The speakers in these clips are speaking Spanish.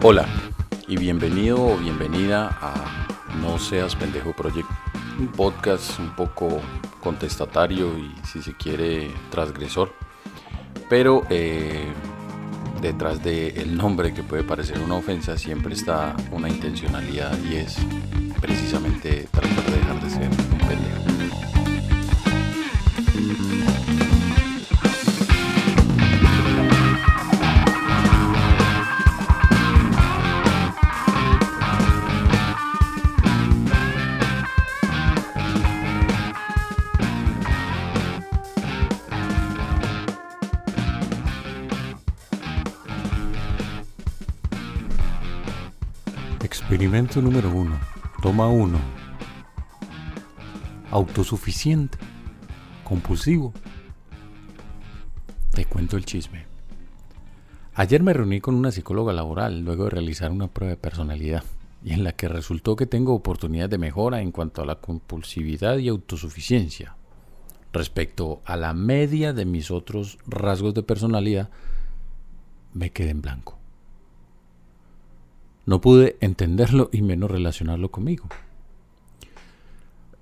Hola y bienvenido o bienvenida a No Seas Pendejo Project, un podcast un poco contestatario y si se quiere transgresor, pero eh, detrás del nombre que puede parecer una ofensa siempre está una intencionalidad y es precisamente tratar de dejar de ser un pendejo. Experimento número uno. Toma uno. Autosuficiente. Compulsivo. Te cuento el chisme. Ayer me reuní con una psicóloga laboral luego de realizar una prueba de personalidad y en la que resultó que tengo oportunidades de mejora en cuanto a la compulsividad y autosuficiencia. Respecto a la media de mis otros rasgos de personalidad, me quedé en blanco. No pude entenderlo y menos relacionarlo conmigo.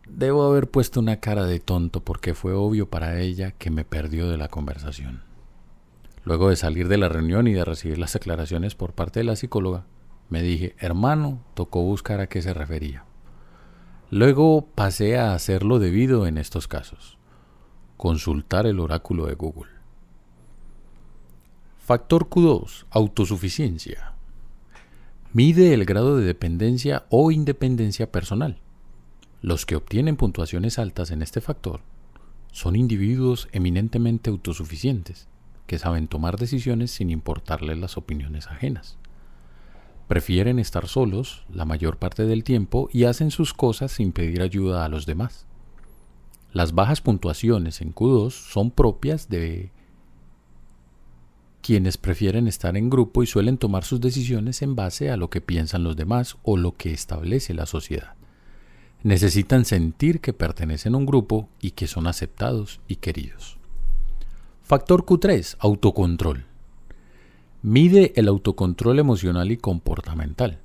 Debo haber puesto una cara de tonto porque fue obvio para ella que me perdió de la conversación. Luego de salir de la reunión y de recibir las aclaraciones por parte de la psicóloga, me dije, hermano, tocó buscar a qué se refería. Luego pasé a hacer lo debido en estos casos, consultar el oráculo de Google. Factor Q2, autosuficiencia. Mide el grado de dependencia o independencia personal. Los que obtienen puntuaciones altas en este factor son individuos eminentemente autosuficientes, que saben tomar decisiones sin importarles las opiniones ajenas. Prefieren estar solos la mayor parte del tiempo y hacen sus cosas sin pedir ayuda a los demás. Las bajas puntuaciones en Q2 son propias de quienes prefieren estar en grupo y suelen tomar sus decisiones en base a lo que piensan los demás o lo que establece la sociedad. Necesitan sentir que pertenecen a un grupo y que son aceptados y queridos. Factor Q3. Autocontrol. Mide el autocontrol emocional y comportamental.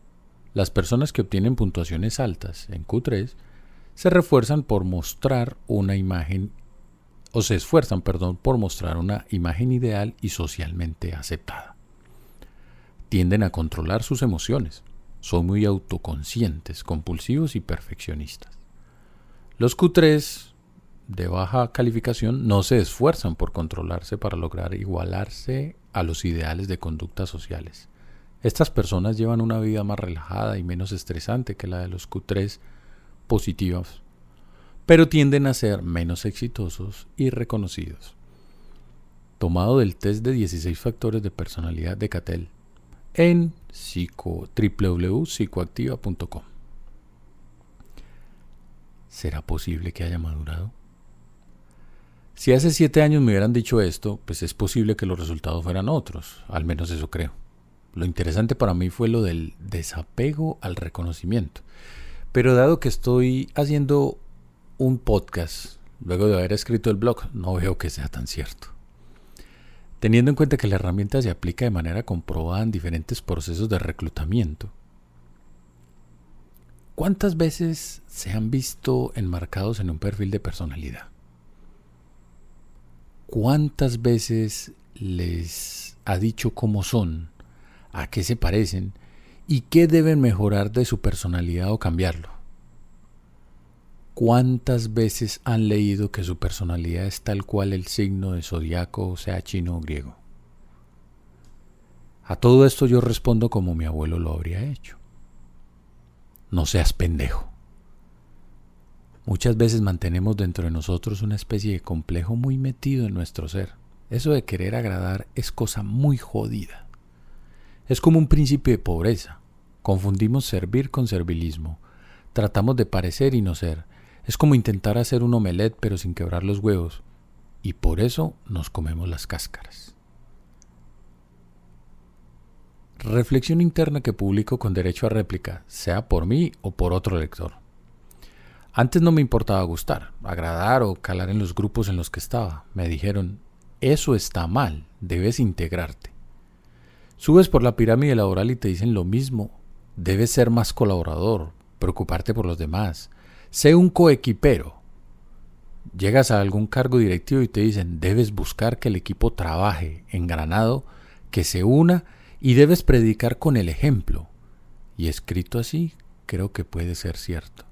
Las personas que obtienen puntuaciones altas en Q3 se refuerzan por mostrar una imagen o se esfuerzan, perdón, por mostrar una imagen ideal y socialmente aceptada. Tienden a controlar sus emociones. Son muy autoconscientes, compulsivos y perfeccionistas. Los Q3 de baja calificación no se esfuerzan por controlarse para lograr igualarse a los ideales de conductas sociales. Estas personas llevan una vida más relajada y menos estresante que la de los Q3 positivas pero tienden a ser menos exitosos y reconocidos. Tomado del test de 16 factores de personalidad de Cattell en www.psicoactiva.com. ¿Será posible que haya madurado? Si hace siete años me hubieran dicho esto, pues es posible que los resultados fueran otros, al menos eso creo. Lo interesante para mí fue lo del desapego al reconocimiento. Pero dado que estoy haciendo un podcast luego de haber escrito el blog, no veo que sea tan cierto. Teniendo en cuenta que la herramienta se aplica de manera comprobada en diferentes procesos de reclutamiento, ¿cuántas veces se han visto enmarcados en un perfil de personalidad? ¿Cuántas veces les ha dicho cómo son, a qué se parecen y qué deben mejorar de su personalidad o cambiarlo? ¿Cuántas veces han leído que su personalidad es tal cual el signo de zodiaco, sea chino o griego? A todo esto yo respondo como mi abuelo lo habría hecho. No seas pendejo. Muchas veces mantenemos dentro de nosotros una especie de complejo muy metido en nuestro ser. Eso de querer agradar es cosa muy jodida. Es como un principio de pobreza. Confundimos servir con servilismo. Tratamos de parecer y no ser es como intentar hacer un omelette pero sin quebrar los huevos, y por eso nos comemos las cáscaras. Reflexión interna que publico con derecho a réplica, sea por mí o por otro lector. Antes no me importaba gustar, agradar o calar en los grupos en los que estaba. Me dijeron, eso está mal, debes integrarte. Subes por la pirámide laboral y te dicen lo mismo. Debes ser más colaborador, preocuparte por los demás. Sé un coequipero. Llegas a algún cargo directivo y te dicen, debes buscar que el equipo trabaje engranado, que se una y debes predicar con el ejemplo. Y escrito así, creo que puede ser cierto.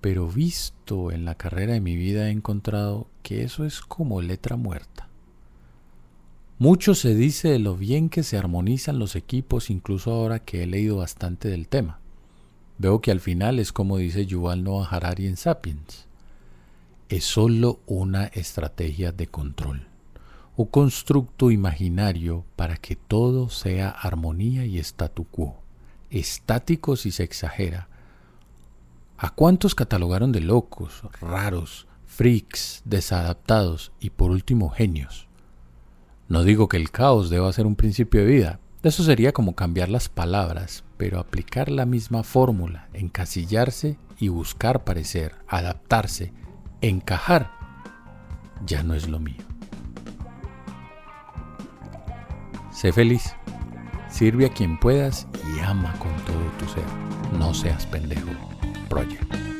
Pero visto en la carrera de mi vida he encontrado que eso es como letra muerta. Mucho se dice de lo bien que se armonizan los equipos, incluso ahora que he leído bastante del tema. Veo que al final es como dice Yuval Noah Harari en Sapiens. Es solo una estrategia de control, un constructo imaginario para que todo sea armonía y statu quo, estático si se exagera. ¿A cuántos catalogaron de locos, raros, freaks, desadaptados y por último genios? No digo que el caos deba ser un principio de vida, eso sería como cambiar las palabras, pero aplicar la misma fórmula, encasillarse y buscar parecer, adaptarse, encajar, ya no es lo mío. Sé feliz, sirve a quien puedas y ama con todo tu ser. No seas pendejo. Project.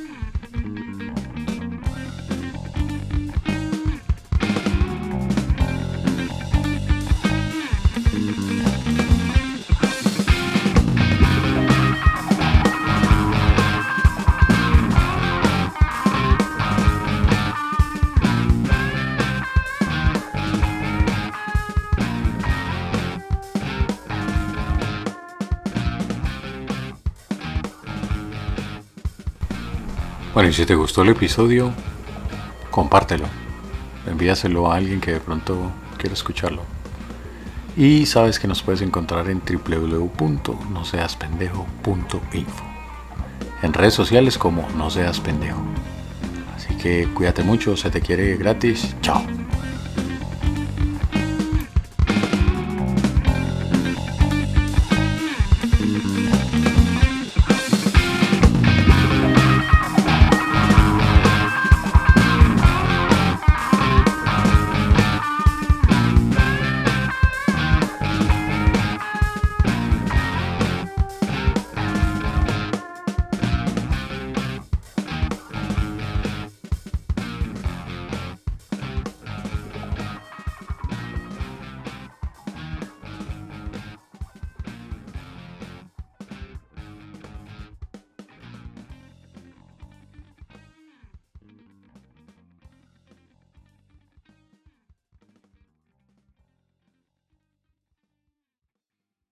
Bueno, y si te gustó el episodio, compártelo. Envíaselo a alguien que de pronto quiera escucharlo. Y sabes que nos puedes encontrar en www.noseaspendejo.info. En redes sociales como No Seas Pendejo. Así que cuídate mucho, se te quiere gratis. Chao.